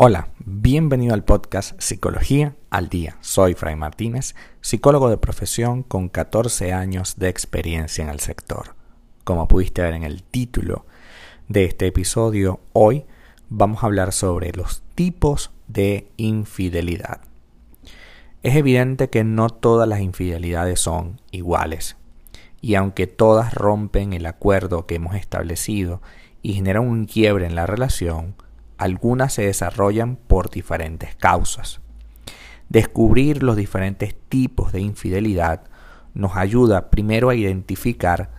Hola, bienvenido al podcast Psicología al Día. Soy Fray Martínez, psicólogo de profesión con 14 años de experiencia en el sector. Como pudiste ver en el título de este episodio, hoy vamos a hablar sobre los tipos de infidelidad. Es evidente que no todas las infidelidades son iguales, y aunque todas rompen el acuerdo que hemos establecido y generan un quiebre en la relación, algunas se desarrollan por diferentes causas. Descubrir los diferentes tipos de infidelidad nos ayuda primero a identificar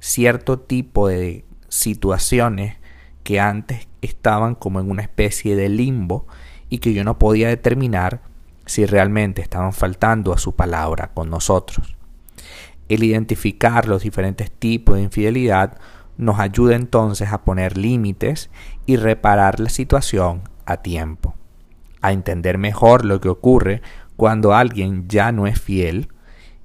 cierto tipo de situaciones que antes estaban como en una especie de limbo y que yo no podía determinar si realmente estaban faltando a su palabra con nosotros. El identificar los diferentes tipos de infidelidad nos ayuda entonces a poner límites y reparar la situación a tiempo, a entender mejor lo que ocurre cuando alguien ya no es fiel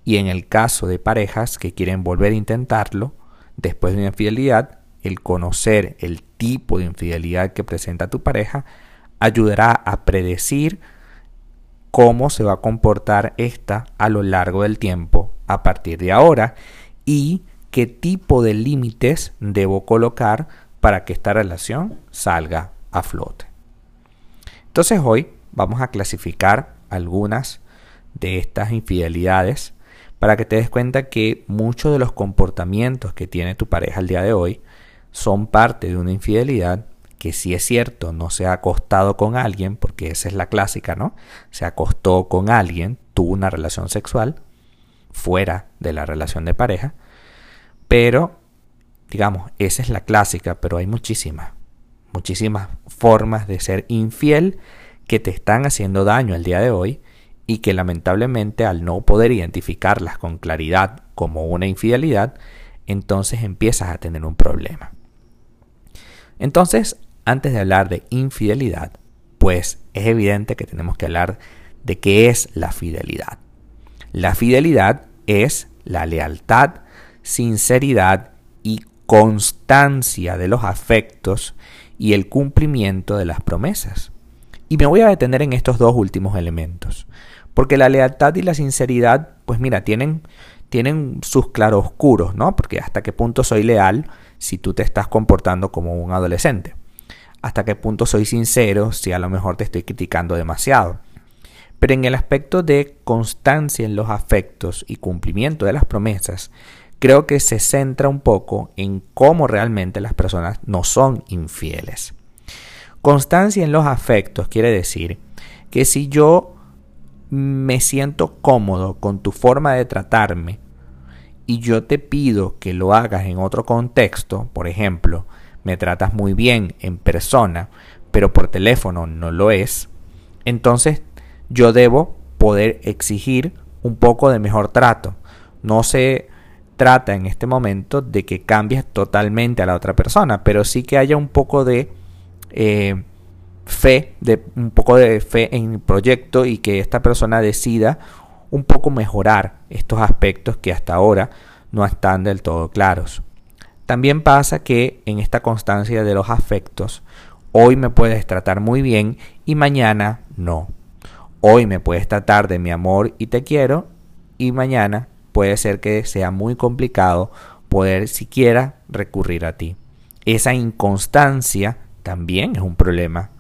y en el caso de parejas que quieren volver a intentarlo después de una infidelidad, el conocer el tipo de infidelidad que presenta tu pareja ayudará a predecir cómo se va a comportar esta a lo largo del tiempo a partir de ahora y qué tipo de límites debo colocar para que esta relación salga a flote. Entonces hoy vamos a clasificar algunas de estas infidelidades para que te des cuenta que muchos de los comportamientos que tiene tu pareja el día de hoy son parte de una infidelidad que si es cierto no se ha acostado con alguien, porque esa es la clásica, ¿no? Se acostó con alguien, tuvo una relación sexual fuera de la relación de pareja, pero, digamos, esa es la clásica, pero hay muchísimas, muchísimas formas de ser infiel que te están haciendo daño el día de hoy y que lamentablemente al no poder identificarlas con claridad como una infidelidad, entonces empiezas a tener un problema. Entonces, antes de hablar de infidelidad, pues es evidente que tenemos que hablar de qué es la fidelidad. La fidelidad es la lealtad sinceridad y constancia de los afectos y el cumplimiento de las promesas. Y me voy a detener en estos dos últimos elementos, porque la lealtad y la sinceridad, pues mira, tienen, tienen sus claroscuros, ¿no? Porque hasta qué punto soy leal si tú te estás comportando como un adolescente. Hasta qué punto soy sincero si a lo mejor te estoy criticando demasiado. Pero en el aspecto de constancia en los afectos y cumplimiento de las promesas, creo que se centra un poco en cómo realmente las personas no son infieles. Constancia en los afectos quiere decir que si yo me siento cómodo con tu forma de tratarme y yo te pido que lo hagas en otro contexto, por ejemplo, me tratas muy bien en persona, pero por teléfono no lo es, entonces yo debo poder exigir un poco de mejor trato. No sé trata en este momento de que cambies totalmente a la otra persona, pero sí que haya un poco de eh, fe, de, un poco de fe en el proyecto y que esta persona decida un poco mejorar estos aspectos que hasta ahora no están del todo claros. También pasa que en esta constancia de los afectos, hoy me puedes tratar muy bien y mañana no. Hoy me puedes tratar de mi amor y te quiero y mañana puede ser que sea muy complicado poder siquiera recurrir a ti. Esa inconstancia también es un problema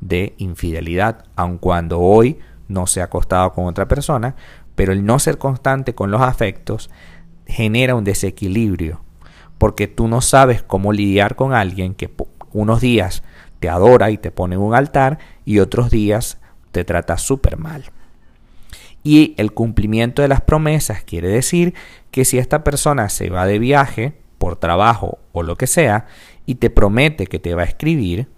de infidelidad, aun cuando hoy no se ha acostado con otra persona, pero el no ser constante con los afectos genera un desequilibrio, porque tú no sabes cómo lidiar con alguien que unos días te adora y te pone en un altar y otros días te trata súper mal. Y el cumplimiento de las promesas quiere decir que si esta persona se va de viaje por trabajo o lo que sea y te promete que te va a escribir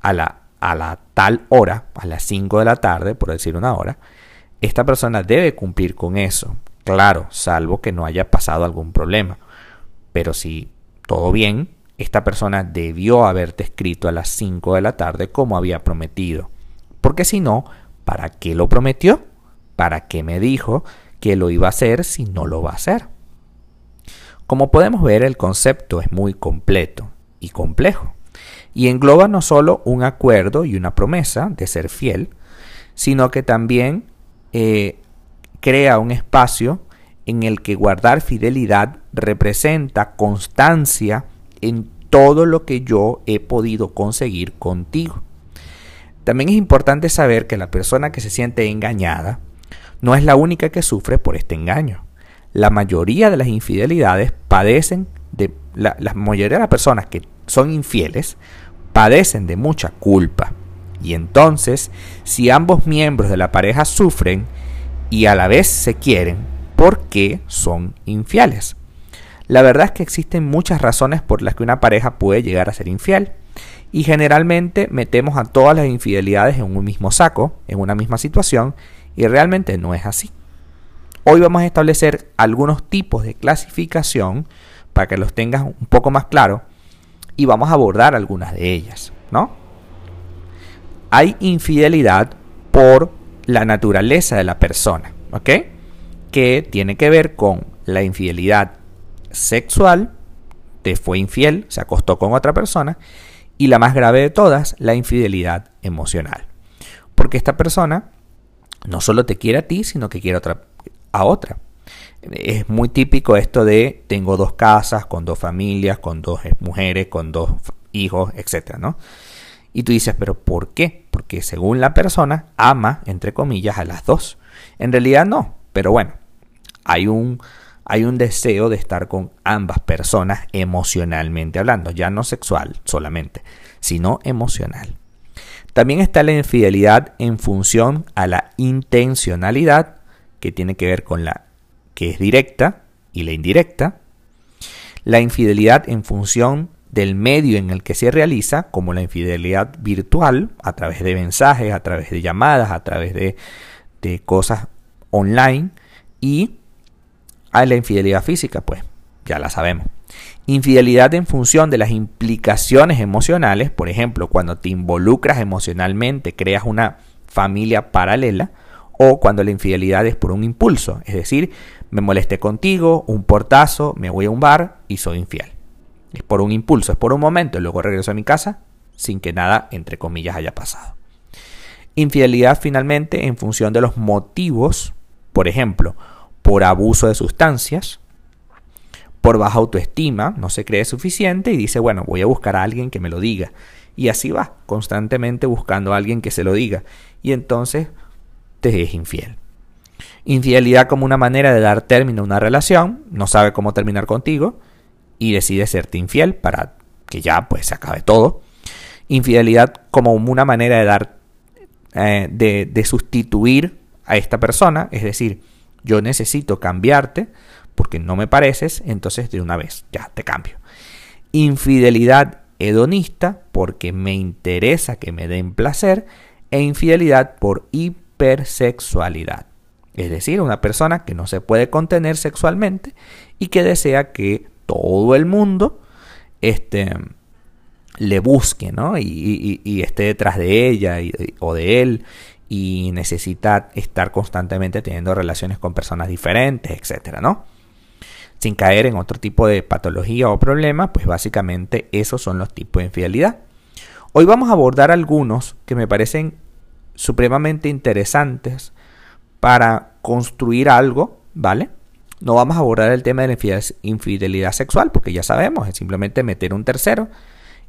a la, a la tal hora, a las 5 de la tarde, por decir una hora, esta persona debe cumplir con eso. Claro, salvo que no haya pasado algún problema. Pero si todo bien, esta persona debió haberte escrito a las 5 de la tarde como había prometido. Porque si no, ¿para qué lo prometió? ¿Para qué me dijo que lo iba a hacer si no lo va a hacer? Como podemos ver, el concepto es muy completo y complejo. Y engloba no solo un acuerdo y una promesa de ser fiel, sino que también eh, crea un espacio en el que guardar fidelidad representa constancia en todo lo que yo he podido conseguir contigo. También es importante saber que la persona que se siente engañada no es la única que sufre por este engaño. La mayoría de las infidelidades padecen de la, mayoría de las personas que son infieles padecen de mucha culpa. Y entonces, si ambos miembros de la pareja sufren y a la vez se quieren, ¿por qué son infieles? La verdad es que existen muchas razones por las que una pareja puede llegar a ser infiel. Y generalmente metemos a todas las infidelidades en un mismo saco, en una misma situación, y realmente no es así. Hoy vamos a establecer algunos tipos de clasificación para que los tengas un poco más claro y vamos a abordar algunas de ellas, ¿no? Hay infidelidad por la naturaleza de la persona, ¿ok? Que tiene que ver con la infidelidad sexual, te fue infiel, se acostó con otra persona, y la más grave de todas, la infidelidad emocional. Porque esta persona no solo te quiere a ti, sino que quiere otra, a otra. Es muy típico esto de tengo dos casas, con dos familias, con dos mujeres, con dos hijos, etc. ¿no? Y tú dices, pero ¿por qué? Porque según la persona ama, entre comillas, a las dos. En realidad no, pero bueno, hay un, hay un deseo de estar con ambas personas emocionalmente hablando, ya no sexual solamente, sino emocional. También está la infidelidad en función a la intencionalidad, que tiene que ver con la que es directa y la indirecta. La infidelidad en función del medio en el que se realiza, como la infidelidad virtual, a través de mensajes, a través de llamadas, a través de, de cosas online. Y a la infidelidad física, pues ya la sabemos. Infidelidad en función de las implicaciones emocionales, por ejemplo, cuando te involucras emocionalmente, creas una familia paralela, o cuando la infidelidad es por un impulso, es decir, me molesté contigo, un portazo, me voy a un bar y soy infiel. Es por un impulso, es por un momento, y luego regreso a mi casa sin que nada, entre comillas, haya pasado. Infidelidad finalmente en función de los motivos, por ejemplo, por abuso de sustancias, por baja autoestima, no se cree suficiente y dice, bueno, voy a buscar a alguien que me lo diga. Y así va, constantemente buscando a alguien que se lo diga. Y entonces te es infiel. Infidelidad como una manera de dar término a una relación, no sabe cómo terminar contigo y decide serte infiel para que ya pues se acabe todo. Infidelidad como una manera de dar, eh, de, de sustituir a esta persona, es decir, yo necesito cambiarte porque no me pareces, entonces de una vez ya te cambio. Infidelidad hedonista porque me interesa que me den placer e infidelidad por hipersexualidad. Es decir, una persona que no se puede contener sexualmente y que desea que todo el mundo este, le busque ¿no? y, esté detrás de ella o de él y necesita estar constantemente teniendo relaciones con personas diferentes, etcétera, ¿no? Sin caer en otro tipo de patología o problema, pues básicamente esos son los tipos de infidelidad. Hoy vamos a abordar algunos que me parecen supremamente interesantes para construir algo, ¿vale? No vamos a abordar el tema de la infidelidad sexual, porque ya sabemos, es simplemente meter un tercero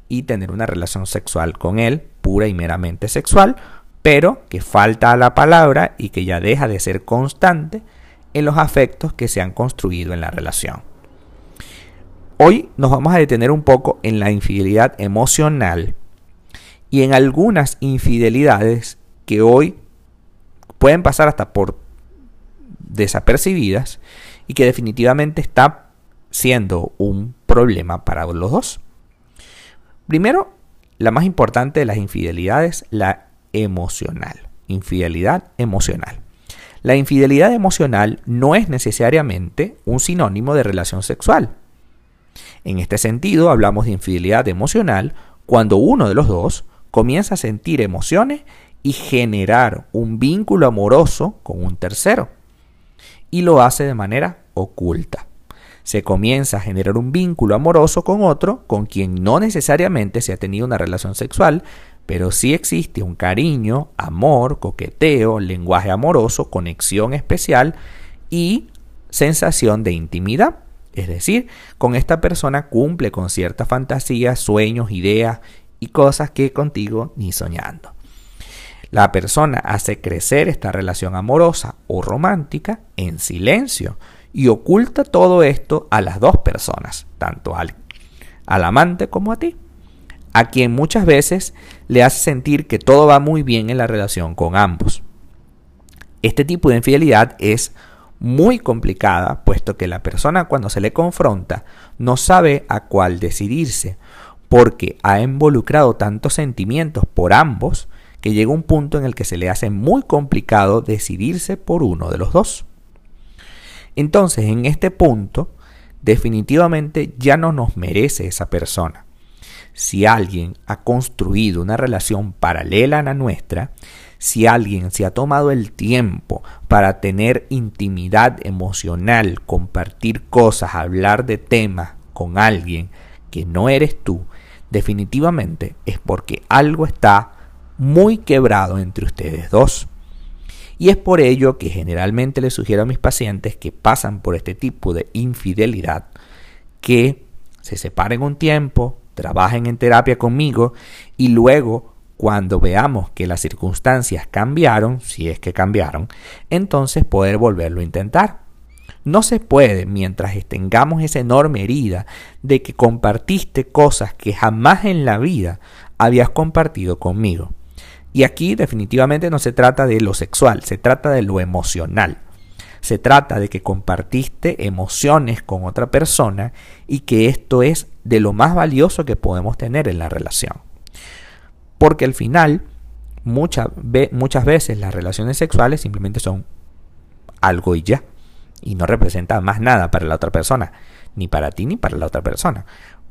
y tener una relación sexual con él, pura y meramente sexual, pero que falta a la palabra y que ya deja de ser constante en los afectos que se han construido en la relación. Hoy nos vamos a detener un poco en la infidelidad emocional y en algunas infidelidades que hoy pueden pasar hasta por desapercibidas y que definitivamente está siendo un problema para los dos. Primero, la más importante de las infidelidades, la emocional. Infidelidad emocional. La infidelidad emocional no es necesariamente un sinónimo de relación sexual. En este sentido, hablamos de infidelidad emocional cuando uno de los dos comienza a sentir emociones y generar un vínculo amoroso con un tercero. Y lo hace de manera oculta. se comienza a generar un vínculo amoroso con otro con quien no necesariamente se ha tenido una relación sexual, pero sí existe un cariño, amor, coqueteo, lenguaje amoroso, conexión especial y sensación de intimidad. Es decir, con esta persona cumple con ciertas fantasías, sueños, ideas y cosas que contigo ni soñando. La persona hace crecer esta relación amorosa o romántica en silencio, y oculta todo esto a las dos personas, tanto al, al amante como a ti, a quien muchas veces le hace sentir que todo va muy bien en la relación con ambos. Este tipo de infidelidad es muy complicada, puesto que la persona cuando se le confronta no sabe a cuál decidirse, porque ha involucrado tantos sentimientos por ambos que llega un punto en el que se le hace muy complicado decidirse por uno de los dos. Entonces, en este punto, definitivamente ya no nos merece esa persona. Si alguien ha construido una relación paralela a la nuestra, si alguien se ha tomado el tiempo para tener intimidad emocional, compartir cosas, hablar de temas con alguien que no eres tú, definitivamente es porque algo está muy quebrado entre ustedes dos. Y es por ello que generalmente les sugiero a mis pacientes que pasan por este tipo de infidelidad que se separen un tiempo, trabajen en terapia conmigo y luego cuando veamos que las circunstancias cambiaron, si es que cambiaron, entonces poder volverlo a intentar. No se puede mientras tengamos esa enorme herida de que compartiste cosas que jamás en la vida habías compartido conmigo. Y aquí definitivamente no se trata de lo sexual, se trata de lo emocional. Se trata de que compartiste emociones con otra persona y que esto es de lo más valioso que podemos tener en la relación. Porque al final, muchas veces las relaciones sexuales simplemente son algo y ya. Y no representan más nada para la otra persona, ni para ti ni para la otra persona.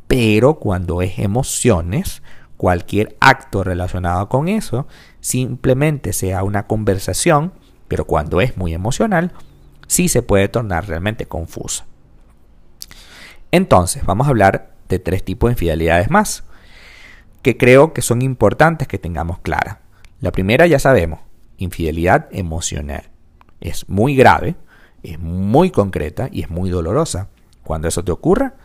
Pero cuando es emociones, cualquier acto relacionado con eso simplemente sea una conversación, pero cuando es muy emocional, sí se puede tornar realmente confusa. Entonces, vamos a hablar de tres tipos de infidelidades más, que creo que son importantes que tengamos clara. La primera ya sabemos, infidelidad emocional. Es muy grave, es muy concreta y es muy dolorosa. Cuando eso te ocurra,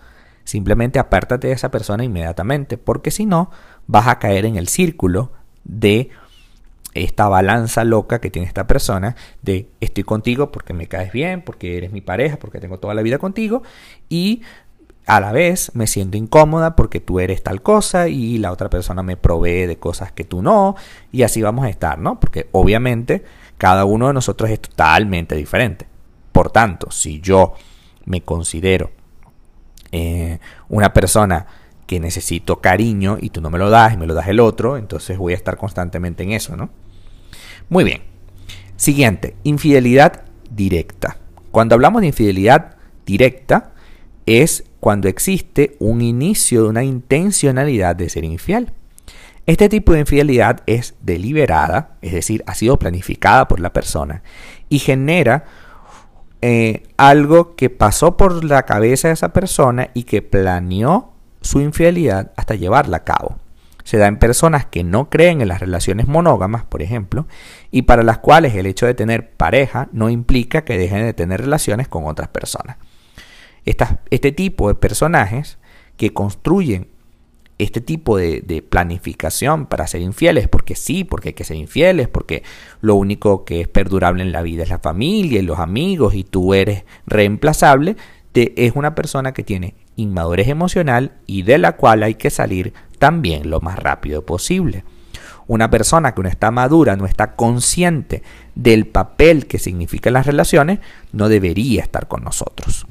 simplemente apártate de esa persona inmediatamente, porque si no, vas a caer en el círculo de esta balanza loca que tiene esta persona de estoy contigo porque me caes bien, porque eres mi pareja, porque tengo toda la vida contigo y a la vez me siento incómoda porque tú eres tal cosa y la otra persona me provee de cosas que tú no y así vamos a estar, ¿no? Porque obviamente cada uno de nosotros es totalmente diferente. Por tanto, si yo me considero eh, una persona que necesito cariño y tú no me lo das y me lo das el otro, entonces voy a estar constantemente en eso, ¿no? Muy bien. Siguiente, infidelidad directa. Cuando hablamos de infidelidad directa, es cuando existe un inicio de una intencionalidad de ser infiel. Este tipo de infidelidad es deliberada, es decir, ha sido planificada por la persona y genera eh, algo que pasó por la cabeza de esa persona y que planeó su infidelidad hasta llevarla a cabo. Se da en personas que no creen en las relaciones monógamas, por ejemplo, y para las cuales el hecho de tener pareja no implica que dejen de tener relaciones con otras personas. Este tipo de personajes que construyen este tipo de, planificación para ser infieles, porque sí, porque hay que ser infieles, porque lo único que es perdurable en la vida es la familia y los amigos y tú eres reemplazable, es una persona que tiene inmadurez emocional y de la cual hay que salir también lo más rápido posible. Una persona que no está madura, no está consciente del papel que significan las relaciones, no debería estar con nosotros.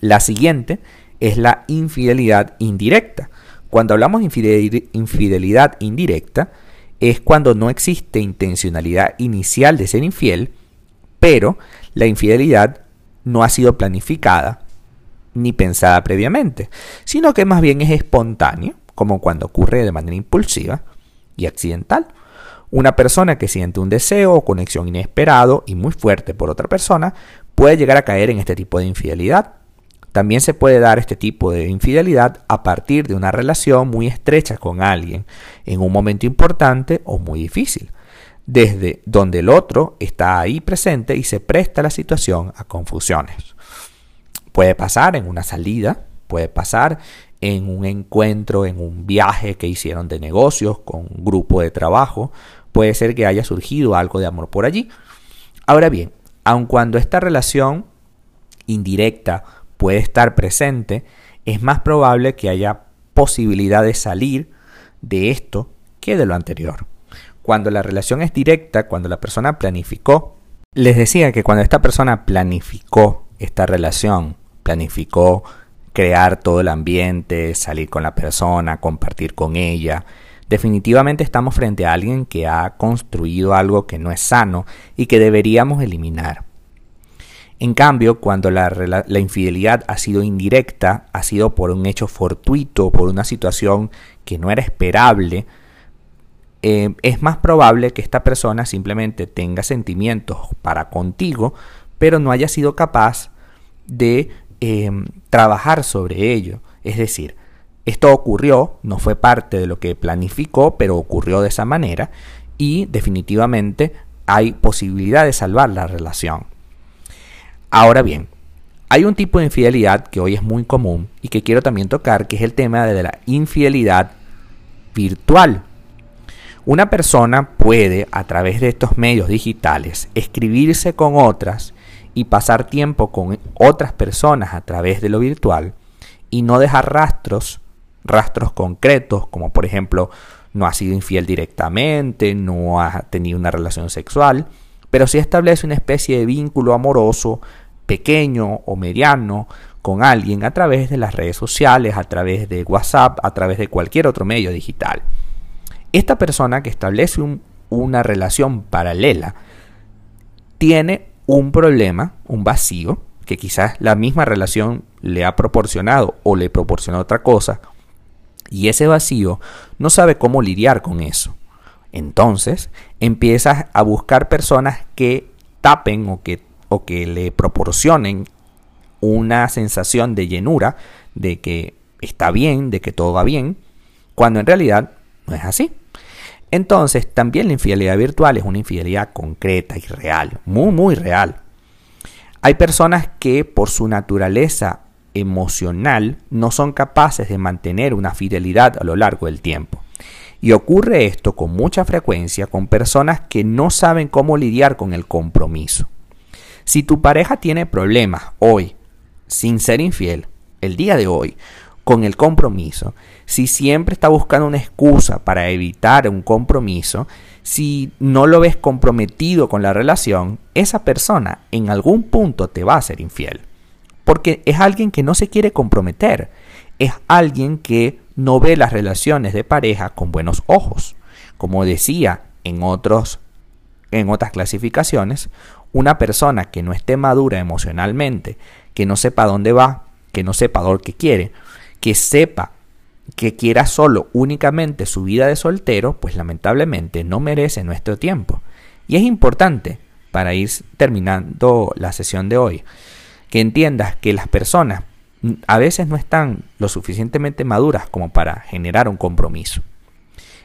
La siguiente es la infidelidad indirecta. Cuando hablamos de infidelidad indirecta, es cuando no existe intencionalidad inicial de ser infiel, pero la infidelidad no ha sido planificada ni pensada previamente, sino que más bien es espontáneo, como cuando ocurre de manera impulsiva y accidental. Una persona que siente un deseo o conexión inesperado y muy fuerte por otra persona puede llegar a caer en este tipo de infidelidad. También se puede dar este tipo de infidelidad a partir de una relación muy estrecha con alguien en un momento importante o muy difícil, desde donde el otro está ahí presente y se presta la situación a confusiones. Puede pasar en una salida, puede pasar en un encuentro, en un viaje que hicieron de negocios con un grupo de trabajo, puede ser que haya surgido algo de amor por allí. Ahora bien, aun cuando esta relación indirecta puede estar presente, es más probable que haya posibilidad de salir de esto que de lo anterior. Cuando la relación es directa, cuando la persona planificó, les decía que cuando esta persona planificó esta relación, planificó crear todo el ambiente, salir con la persona, compartir con ella, definitivamente estamos frente a alguien que ha construido algo que no es sano y que deberíamos eliminar. En cambio, cuando la, infidelidad ha sido indirecta, ha sido por un hecho fortuito, por una situación que no era esperable, eh, es más probable que esta persona simplemente tenga sentimientos para contigo, pero no haya sido capaz de em, trabajar sobre ello. Es decir, esto ocurrió, no fue parte de lo que planificó, pero ocurrió de esa manera y definitivamente hay posibilidad de salvar la relación. Ahora bien, hay un tipo de infidelidad que hoy es muy común y que quiero también tocar, que es el tema de la infidelidad virtual. Una persona puede, a través de estos medios digitales, escribirse con otras y pasar tiempo con otras personas a través de lo virtual y no dejar rastros, rastros concretos, como por ejemplo no ha sido infiel directamente, no ha tenido una relación sexual, pero sí establece una especie de vínculo amoroso pequeño o mediano con alguien a través de las redes sociales, a través de WhatsApp, a través de cualquier otro medio digital. Esta persona que establece una relación paralela tiene un problema, un vacío, que quizás la misma relación le ha proporcionado o le proporciona otra cosa, y ese vacío no sabe cómo lidiar con eso. Entonces empiezas a buscar personas que tapen o que, o que le proporcionen una sensación de llenura, de que está bien, de que todo va bien, cuando en realidad no es así. Entonces también la infidelidad virtual es una infidelidad concreta y real, muy, muy real. Hay personas que por su naturaleza emocional no son capaces de mantener una fidelidad a lo largo del tiempo. Y ocurre esto con mucha frecuencia con personas que no saben cómo lidiar con el compromiso. Si tu pareja tiene problemas hoy, sin ser infiel, el día de hoy, con el compromiso, si siempre está buscando una excusa para evitar un compromiso, si no lo ves comprometido con la relación, esa persona en algún punto te va a ser infiel. Porque es alguien que no se quiere comprometer, es alguien que no ve las relaciones de pareja con buenos ojos. Como decía en, otros, en otras clasificaciones, una persona que no esté madura emocionalmente, que no sepa dónde va, que no sepa lo que quiere, que sepa que quiera solo únicamente su vida de soltero, pues lamentablemente no merece nuestro tiempo. Y es importante, para ir terminando la sesión de hoy, que entiendas que las personas a veces no están lo suficientemente maduras como para generar un compromiso.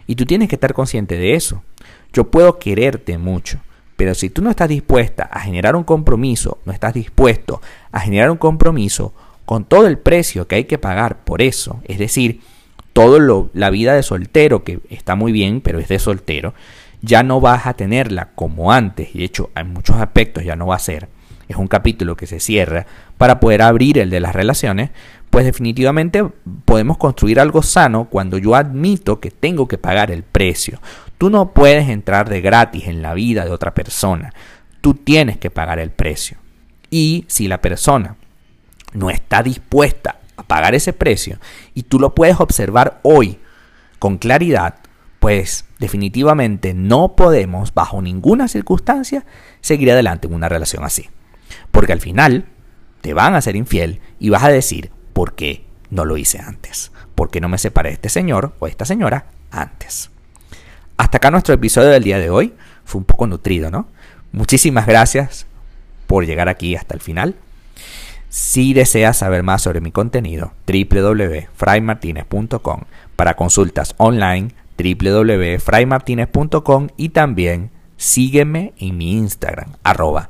Y tú tienes que estar consciente de eso. Yo puedo quererte mucho, pero si tú no estás dispuesta a generar un compromiso, no estás dispuesto a generar un compromiso con todo el precio que hay que pagar por eso, es decir, toda la vida de soltero, que está muy bien, pero es de soltero, ya no vas a tenerla como antes, y de hecho en muchos aspectos ya no va a ser es un capítulo que se cierra para poder abrir el de las relaciones, pues definitivamente podemos construir algo sano cuando yo admito que tengo que pagar el precio. Tú no puedes entrar de gratis en la vida de otra persona. Tú tienes que pagar el precio. Y si la persona no está dispuesta a pagar ese precio y tú lo puedes observar hoy con claridad, pues definitivamente no podemos bajo ninguna circunstancia seguir adelante en una relación así. Porque al final te van a ser infiel y vas a decir, ¿por qué no lo hice antes? ¿Por qué no me separé de este señor o esta señora antes? Hasta acá nuestro episodio del día de hoy. Fue un poco nutrido, ¿no? Muchísimas gracias por llegar aquí hasta el final. Si deseas saber más sobre mi contenido, www.fraymartinez.com. Para consultas online, www.fraymartinez.com y también sígueme en mi Instagram, arroba